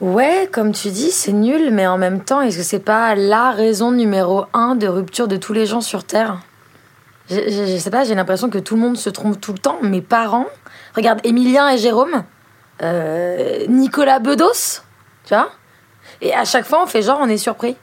Ouais, comme tu dis, c'est nul, mais en même temps, est-ce que c'est pas la raison numéro un de rupture de tous les gens sur Terre? Je, sais pas, j'ai l'impression que tout le monde se trompe tout le temps. Mes parents, regarde, Emilien et Jérôme, euh, Nicolas Bedos, tu vois? Et à chaque fois, on fait genre, on est surpris.